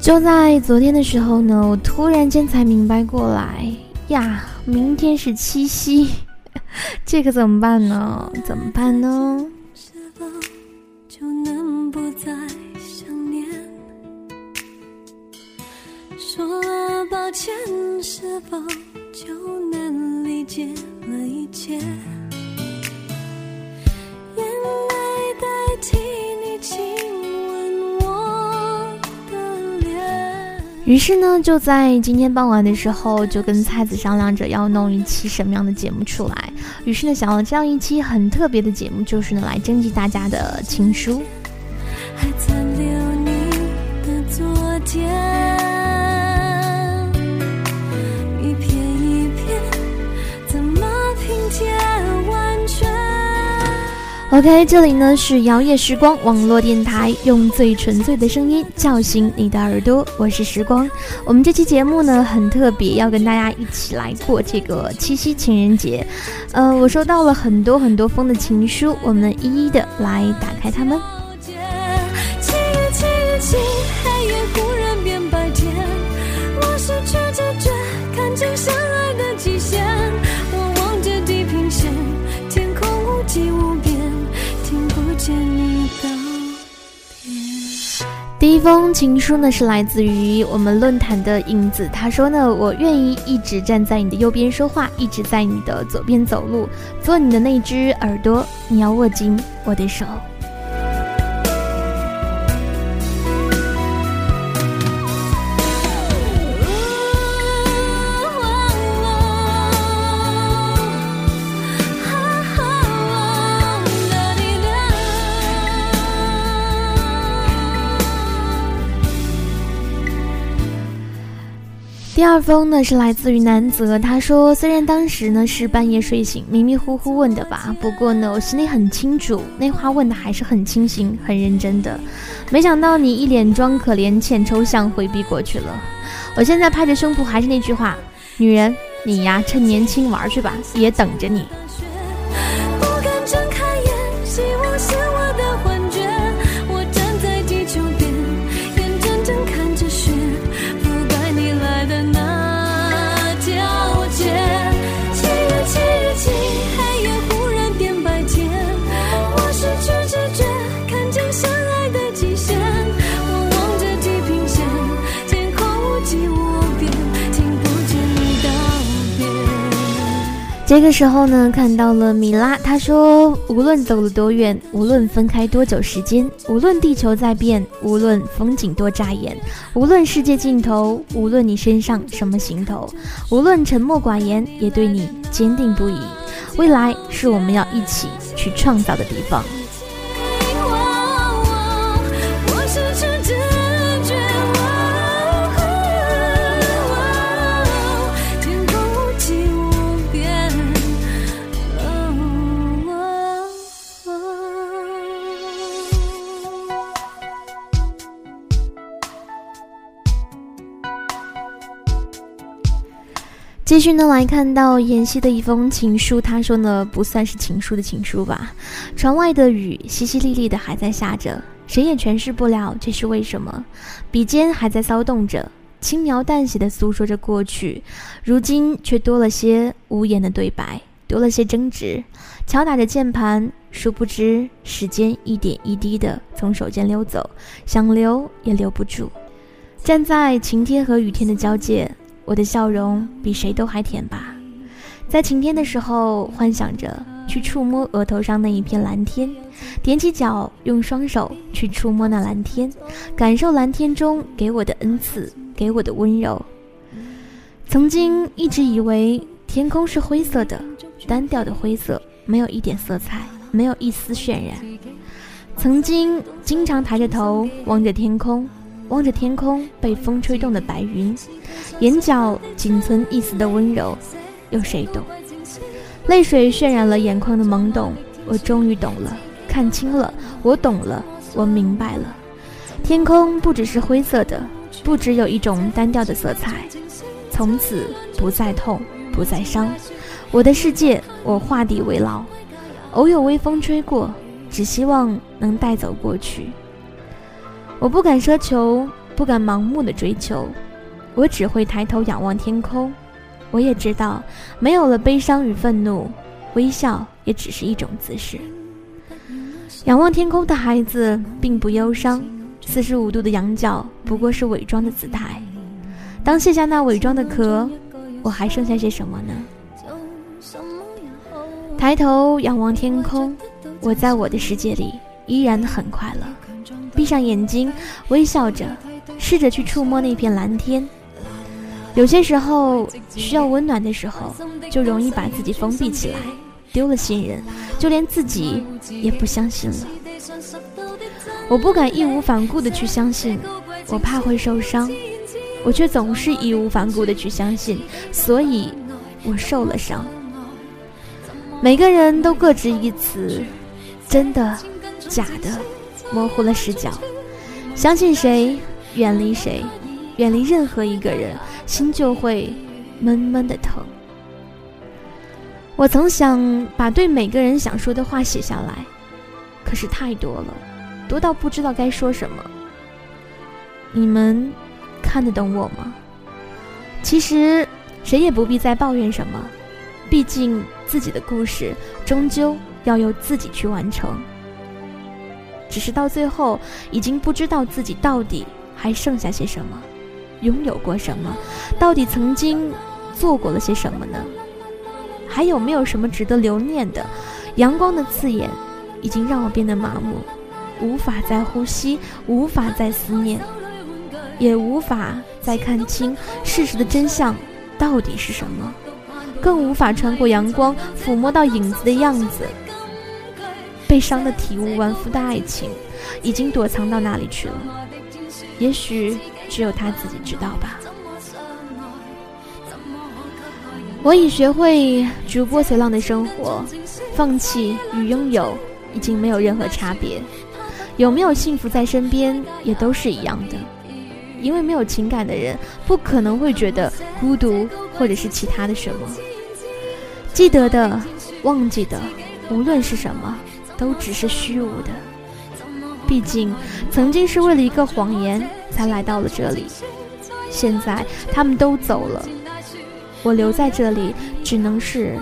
就在昨天的时候呢，我突然间才明白过来呀，明天是七夕，这可怎么办呢？怎么办呢？就在今天傍晚的时候，就跟菜子商量着要弄一期什么样的节目出来。于是呢，想了这样一期很特别的节目，就是呢来征集大家的情书。OK，这里呢是摇曳时光网络电台，用最纯粹的声音叫醒你的耳朵。我是时光，我们这期节目呢很特别，要跟大家一起来过这个七夕情人节。呃，我收到了很多很多封的情书，我们一一的来打开它们。一封情书呢，是来自于我们论坛的影子。他说呢，我愿意一直站在你的右边说话，一直在你的左边走路，做你的那只耳朵，你要握紧我的手。第二封呢是来自于南泽，他说：“虽然当时呢是半夜睡醒，迷迷糊糊问的吧，不过呢我心里很清楚，那话问的还是很清醒、很认真的。没想到你一脸装可怜、欠抽象，回避过去了。我现在拍着胸脯，还是那句话，女人，你呀趁年轻玩去吧，也等着你。”这个时候呢，看到了米拉，他说：“无论走了多远，无论分开多久时间，无论地球在变，无论风景多扎眼，无论世界尽头，无论你身上什么行头，无论沉默寡言，也对你坚定不移。未来是我们要一起去创造的地方。”继续呢，来看到妍希的一封情书。他说呢，不算是情书的情书吧。窗外的雨淅淅沥沥的还在下着，谁也诠释不了这是为什么。笔尖还在骚动着，轻描淡写的诉说着过去，如今却多了些无言的对白，多了些争执，敲打着键盘。殊不知，时间一点一滴的从手间溜走，想留也留不住。站在晴天和雨天的交界。我的笑容比谁都还甜吧，在晴天的时候，幻想着去触摸额头上那一片蓝天，踮起脚，用双手去触摸那蓝天，感受蓝天中给我的恩赐，给我的温柔。曾经一直以为天空是灰色的，单调的灰色，没有一点色彩，没有一丝渲染。曾经经常抬着头望着天空。望着天空被风吹动的白云，眼角仅存一丝的温柔，有谁懂？泪水渲染了眼眶的懵懂，我终于懂了，看清了，我懂了，我明白了。天空不只是灰色的，不只有一种单调的色彩，从此不再痛，不再伤。我的世界，我画地为牢。偶有微风吹过，只希望能带走过去。我不敢奢求，不敢盲目的追求，我只会抬头仰望天空。我也知道，没有了悲伤与愤怒，微笑也只是一种姿势。仰望天空的孩子并不忧伤，四十五度的仰角不过是伪装的姿态。当卸下那伪装的壳，我还剩下些什么呢？抬头仰望天空，我在我的世界里依然很快乐。闭上眼睛，微笑着，试着去触摸那片蓝天。有些时候需要温暖的时候，就容易把自己封闭起来，丢了信任，就连自己也不相信了。我不敢义无反顾的去相信，我怕会受伤，我却总是义无反顾的去相信，所以我受了伤。每个人都各执一词，真的，假的，模糊了视角，相信谁，远离谁，远离任何一个人。心就会闷闷的疼。我曾想把对每个人想说的话写下来，可是太多了，多到不知道该说什么。你们看得懂我吗？其实谁也不必再抱怨什么，毕竟自己的故事终究要由自己去完成。只是到最后，已经不知道自己到底还剩下些什么。拥有过什么？到底曾经做过了些什么呢？还有没有什么值得留念的？阳光的刺眼，已经让我变得麻木，无法再呼吸，无法再思念，也无法再看清事实的真相到底是什么，更无法穿过阳光抚摸到影子的样子。被伤的体无完肤的爱情，已经躲藏到哪里去了？也许。只有他自己知道吧。我已学会逐波随浪的生活，放弃与拥有已经没有任何差别。有没有幸福在身边，也都是一样的。因为没有情感的人，不可能会觉得孤独，或者是其他的什么。记得的，忘记的，无论是什么，都只是虚无的。毕竟，曾经是为了一个谎言才来到了这里，现在他们都走了，我留在这里，只能是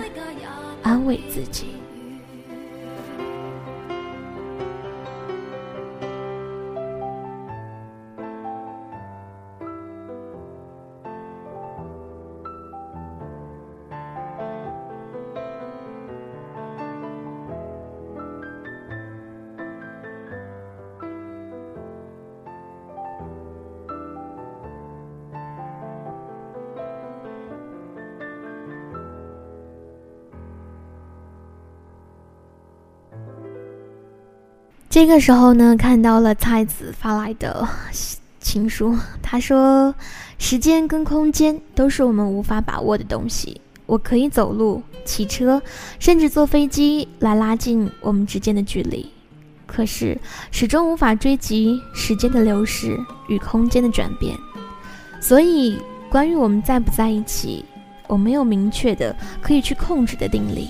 安慰自己。这个时候呢，看到了蔡子发来的情书。他说：“时间跟空间都是我们无法把握的东西。我可以走路、骑车，甚至坐飞机来拉近我们之间的距离，可是始终无法追及时间的流逝与空间的转变。所以，关于我们在不在一起，我没有明确的可以去控制的定力。”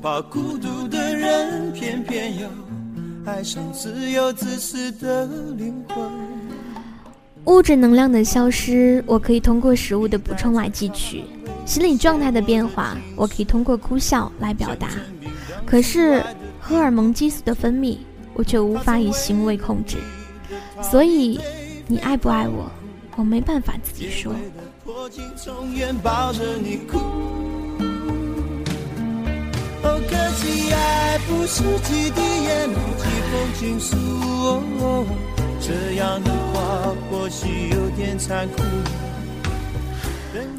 怕孤独的人，偏偏又爱上自由自私的灵魂。物质能量的消失，我可以通过食物的补充来汲取；心理状态的变化，我可以通过哭笑来表达。可是荷尔蒙激素的分泌，我却无法以行为控制。所以，你爱不爱我，我没办法自己说。的不是几滴眼泪，几封情书。这或许有点残酷。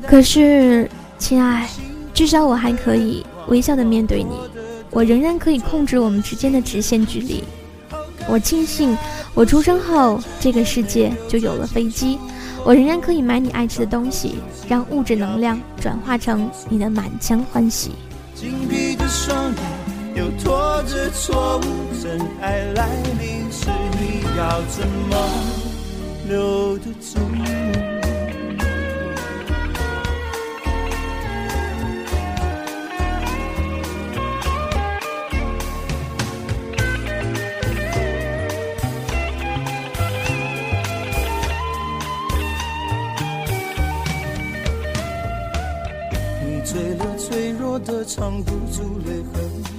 可是，亲爱，至少我还可以微笑的面对你，我仍然可以控制我们之间的直线距离。我庆幸，我出生后，这个世界就有了飞机。我仍然可以买你爱吃的东西，让物质能量转化成你的满腔欢喜。紧闭的双眼，又拖着错误，真爱来临时，你要怎么留得住？你醉了，脆弱的藏不住泪痕，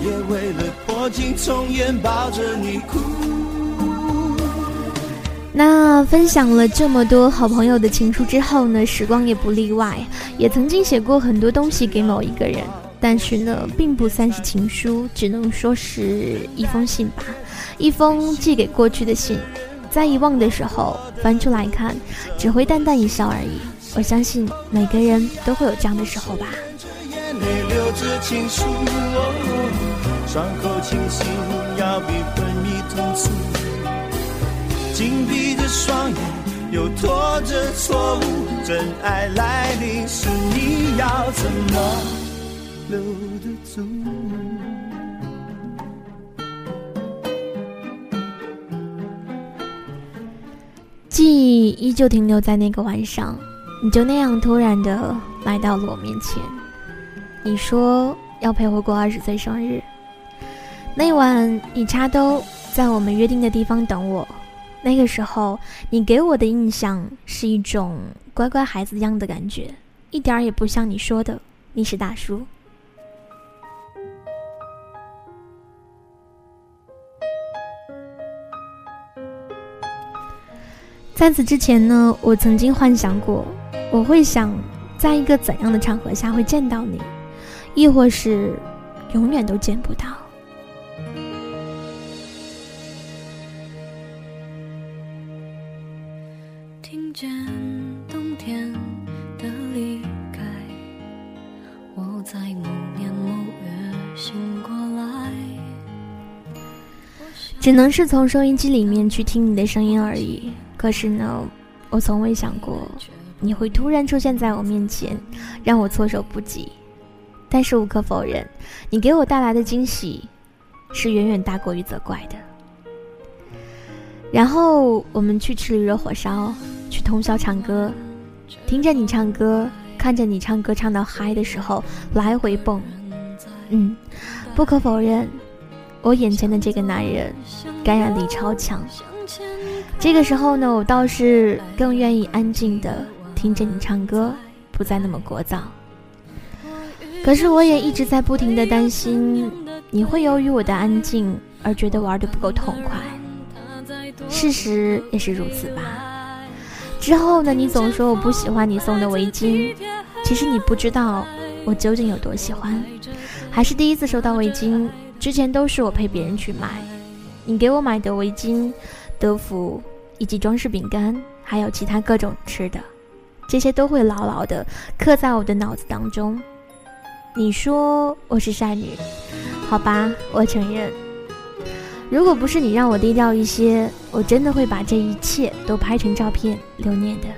也为了破镜重圆抱着你哭。那分享了这么多好朋友的情书之后呢，时光也不例外，也曾经写过很多东西给某一个人，但是呢，并不算是情书，只能说是一封信吧，一封寄给过去的信，在遗忘的时候翻出来看，只会淡淡一笑而已。我相信每个人都会有这样的时候吧。伤口清醒，要比昏迷痛楚。紧闭着双眼，又拖着错误。真爱来临时，你要怎么留得住？记忆依旧停留在那个晚上。你就那样突然的来到了我面前，你说要陪我过二十岁生日。那晚你插兜在我们约定的地方等我，那个时候你给我的印象是一种乖乖孩子一样的感觉，一点儿也不像你说的你是大叔。在此之前呢，我曾经幻想过。我会想，在一个怎样的场合下会见到你，亦或是永远都见不到。只能是从收音机里面去听你的声音而已。可是呢，我从未想过。你会突然出现在我面前，让我措手不及。但是无可否认，你给我带来的惊喜是远远大过于责怪的。然后我们去吃驴肉火烧，去通宵唱歌，听着你唱歌，看着你唱歌唱到嗨的时候来回蹦。嗯，不可否认，我眼前的这个男人感染力超强。这个时候呢，我倒是更愿意安静的。听着你唱歌，不再那么聒噪。可是我也一直在不停的担心，你会由于我的安静而觉得玩的不够痛快。事实也是如此吧。之后呢，你总说我不喜欢你送的围巾，其实你不知道我究竟有多喜欢。还是第一次收到围巾，之前都是我陪别人去买。你给我买的围巾、德芙以及装饰饼干，还有其他各种吃的。这些都会牢牢的刻在我的脑子当中。你说我是善女，好吧，我承认。如果不是你让我低调一些，我真的会把这一切都拍成照片留念的。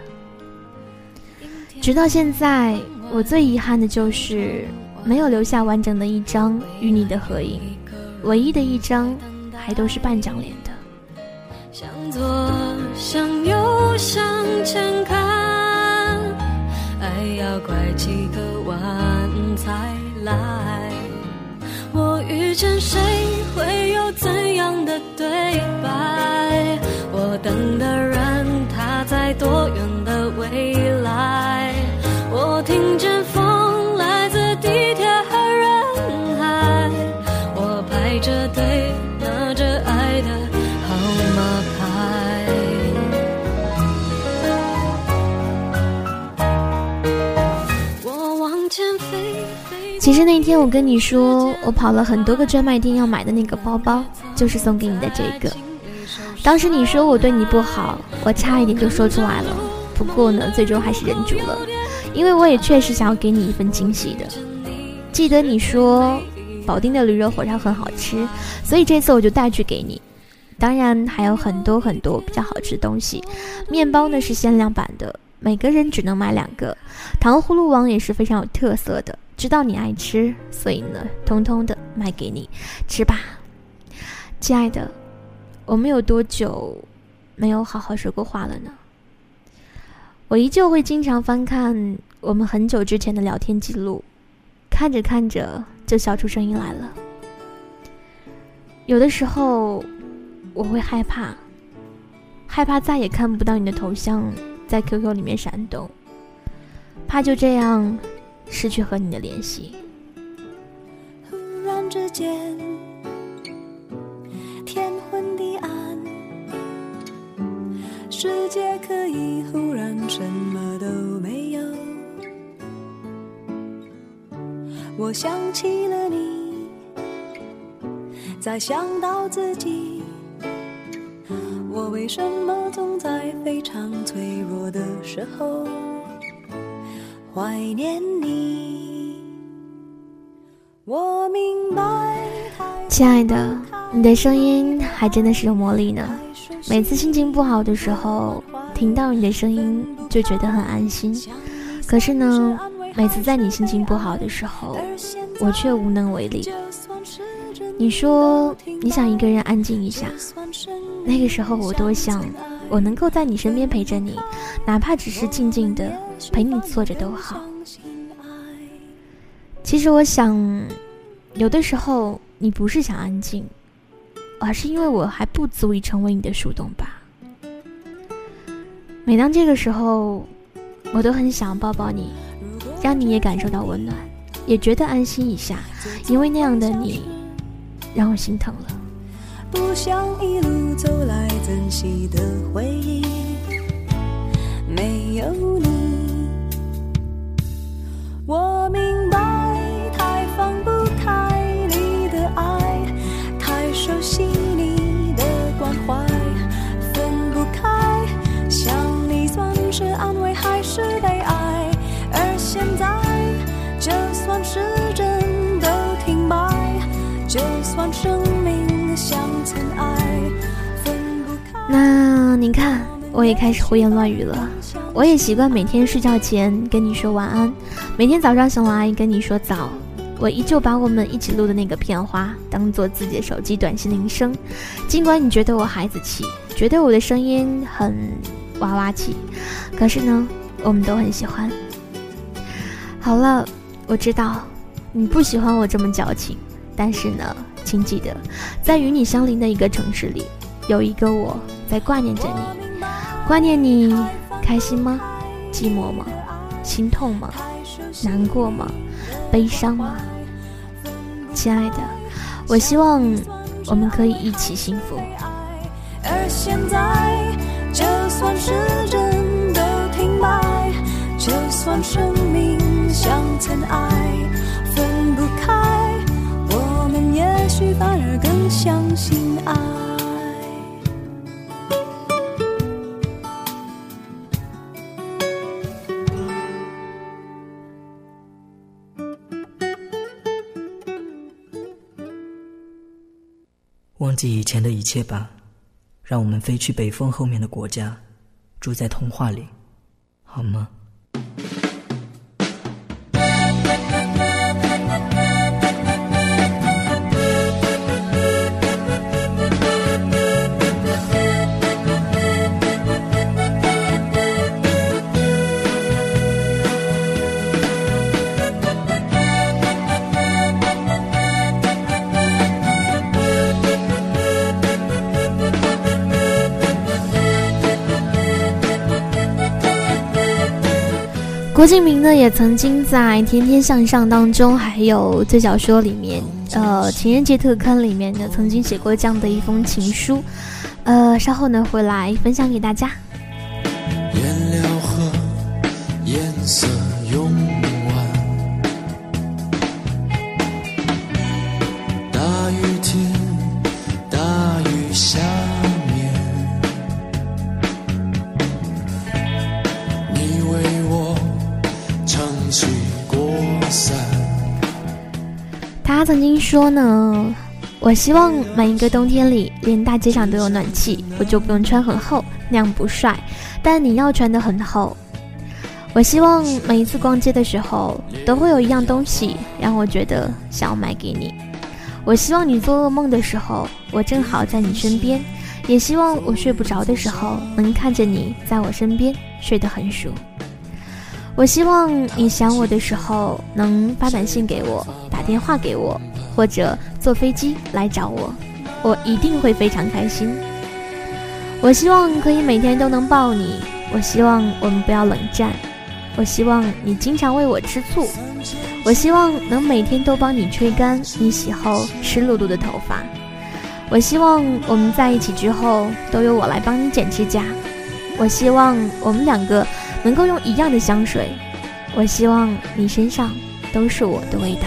直到现在，我最遗憾的就是没有留下完整的一张与你的合影，唯一的一张还都是半张脸的。向左，向右，向前看。爱要拐几个弯才来。我遇见谁会有怎样的对白？我等的人，他。在多远的未来？我听见风其实那天我跟你说，我跑了很多个专卖店要买的那个包包，就是送给你的这个。当时你说我对你不好，我差一点就说出来了。不过呢，最终还是忍住了，因为我也确实想要给你一份惊喜的。记得你说保定的驴肉火烧很好吃，所以这次我就带去给你。当然还有很多很多比较好吃的东西，面包呢是限量版的，每个人只能买两个。糖葫芦王也是非常有特色的。知道你爱吃，所以呢，通通的卖给你吃吧，亲爱的。我们有多久没有好好说过话了呢？我依旧会经常翻看我们很久之前的聊天记录，看着看着就笑出声音来了。有的时候我会害怕，害怕再也看不到你的头像在 QQ 里面闪动，怕就这样。失去和你的联系。忽然之间，天昏地暗，世界可以忽然什么都没有。我想起了你，再想到自己，我为什么总在非常脆弱的时候？怀念你，亲爱的，你的声音还真的是有魔力呢。每次心情不好的时候，听到你的声音就觉得很安心。可是呢，每次在你心情不好的时候，我却无能为力。你说你想一个人安静一下，那个时候我多想。我能够在你身边陪着你，哪怕只是静静的陪你坐着都好。其实我想，有的时候你不是想安静，而是因为我还不足以成为你的树洞吧。每当这个时候，我都很想抱抱你，让你也感受到温暖，也觉得安心一下，因为那样的你，让我心疼了。不想一路走来珍惜的回忆，没有你，我明白我也开始胡言乱语了。我也习惯每天睡觉前跟你说晚安，每天早上醒来跟你说早。我依旧把我们一起录的那个片花当做自己的手机短信铃声，尽管你觉得我孩子气，觉得我的声音很娃娃气，可是呢，我们都很喜欢。好了，我知道你不喜欢我这么矫情，但是呢。请记得，在与你相邻的一个城市里，有一个我在挂念着你。挂念你，开心吗？寂寞吗？心痛吗？难过吗？悲伤吗？亲爱的，我希望我们可以一起幸福。而现在，就算时针都停摆，就算生命像尘埃，分不开。我们也许反而更相信爱。记以前的一切吧，让我们飞去北风后面的国家，住在童话里，好吗？郭敬明呢，也曾经在《天天向上》当中，还有《最小说》里面，呃，情人节特刊里面呢，曾经写过这样的一封情书，呃，稍后呢会来分享给大家。他曾经说呢，我希望每一个冬天里，连大街上都有暖气，我就不用穿很厚，那样不帅。但你要穿得很厚。我希望每一次逛街的时候，都会有一样东西让我觉得想要买给你。我希望你做噩梦的时候，我正好在你身边；也希望我睡不着的时候，能看着你在我身边睡得很熟。我希望你想我的时候，能发短信给我，电话给我，或者坐飞机来找我，我一定会非常开心。我希望可以每天都能抱你，我希望我们不要冷战，我希望你经常为我吃醋，我希望能每天都帮你吹干你洗后湿漉漉的头发，我希望我们在一起之后都由我来帮你剪指甲，我希望我们两个能够用一样的香水，我希望你身上都是我的味道。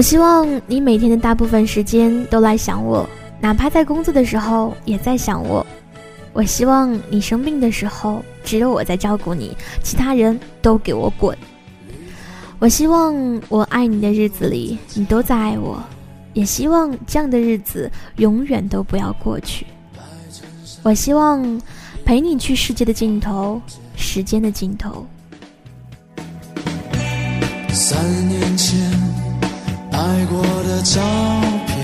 我希望你每天的大部分时间都来想我，哪怕在工作的时候也在想我。我希望你生病的时候只有我在照顾你，其他人都给我滚。我希望我爱你的日子里你都在爱我，也希望这样的日子永远都不要过去。我希望陪你去世界的尽头，时间的尽头。三年前爱过的照片，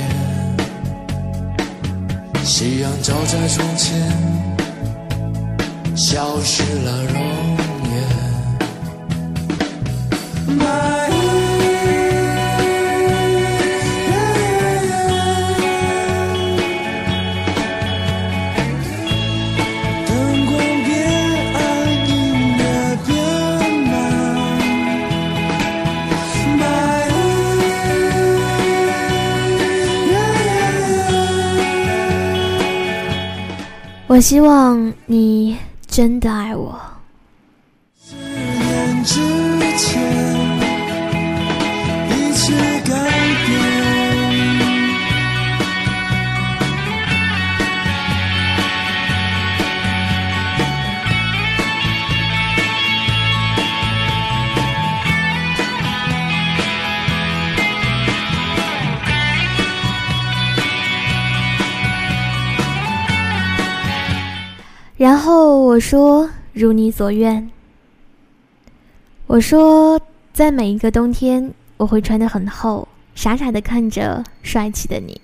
夕阳照在窗前，消失了容颜。我希望你真的爱我。十年之前，我说：“如你所愿。”我说：“在每一个冬天，我会穿得很厚，傻傻的看着帅气的你。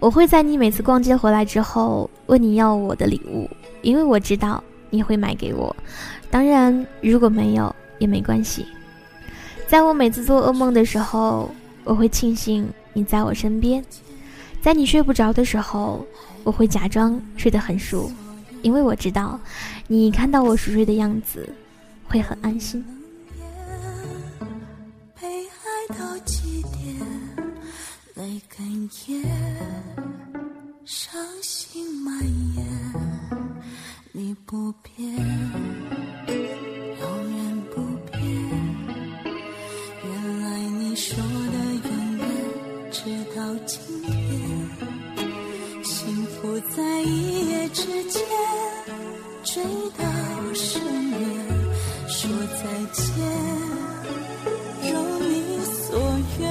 我会在你每次逛街回来之后问你要我的礼物，因为我知道你会买给我。当然，如果没有也没关系。在我每次做噩梦的时候，我会庆幸你在我身边。在你睡不着的时候，我会假装睡得很熟。”因为我知道，你看到我熟睡的样子，会很安心。被爱到极点，泪哽咽，伤心蔓延，你不变，永远不变。原来你说的永远，直到今天，幸福在一夜之间追到失眠，说再见。如你所愿，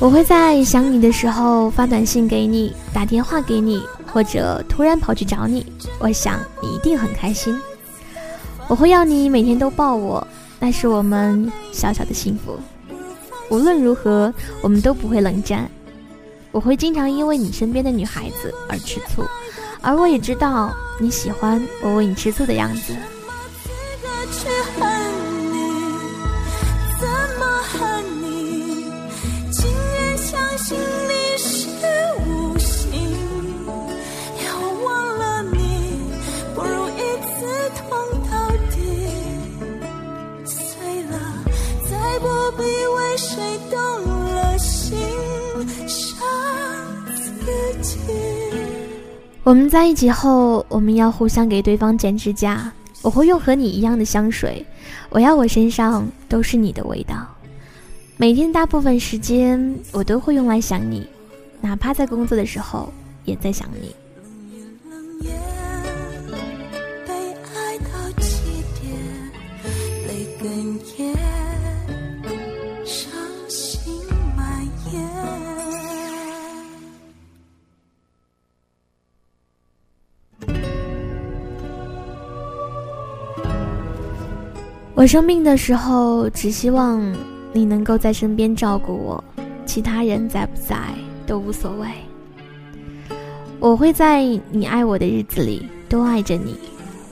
我会在想你的时候发短信给你，打电话给你，或者突然跑去找你。我想你一定很开心。我会要你每天都抱我，那是我们小小的幸福。无论如何，我们都不会冷战。我会经常因为你身边的女孩子而吃醋，而我也知道你喜欢我为你吃醋的样子。我们在一起后，我们要互相给对方剪指甲。我会用和你一样的香水，我要我身上都是你的味道。每天大部分时间，我都会用来想你，哪怕在工作的时候，也在想你。我生病的时候，只希望你能够在身边照顾我，其他人在不在都无所谓。我会在你爱我的日子里都爱着你，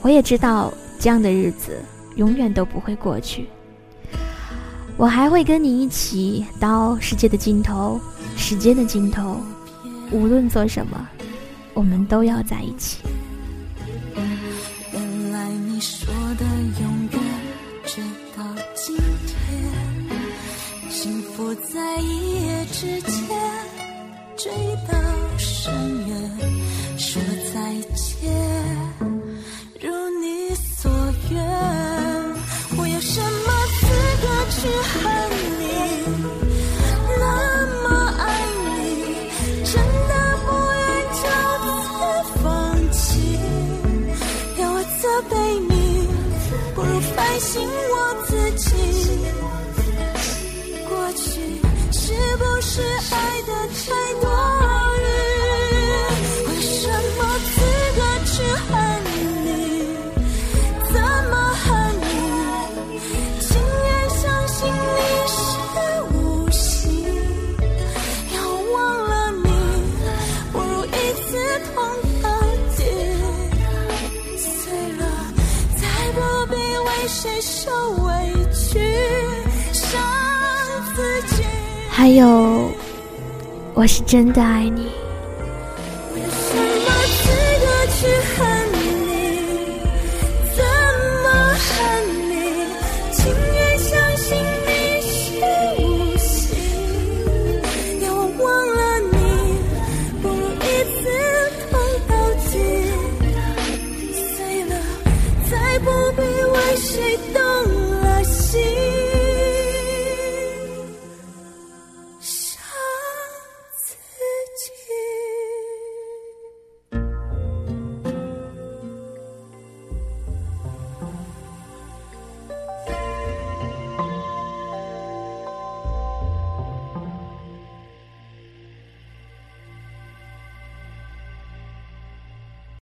我也知道这样的日子永远都不会过去。我还会跟你一起到世界的尽头，时间的尽头，无论做什么，我们都要在一起。时间追到深渊，还有，我是真的爱你。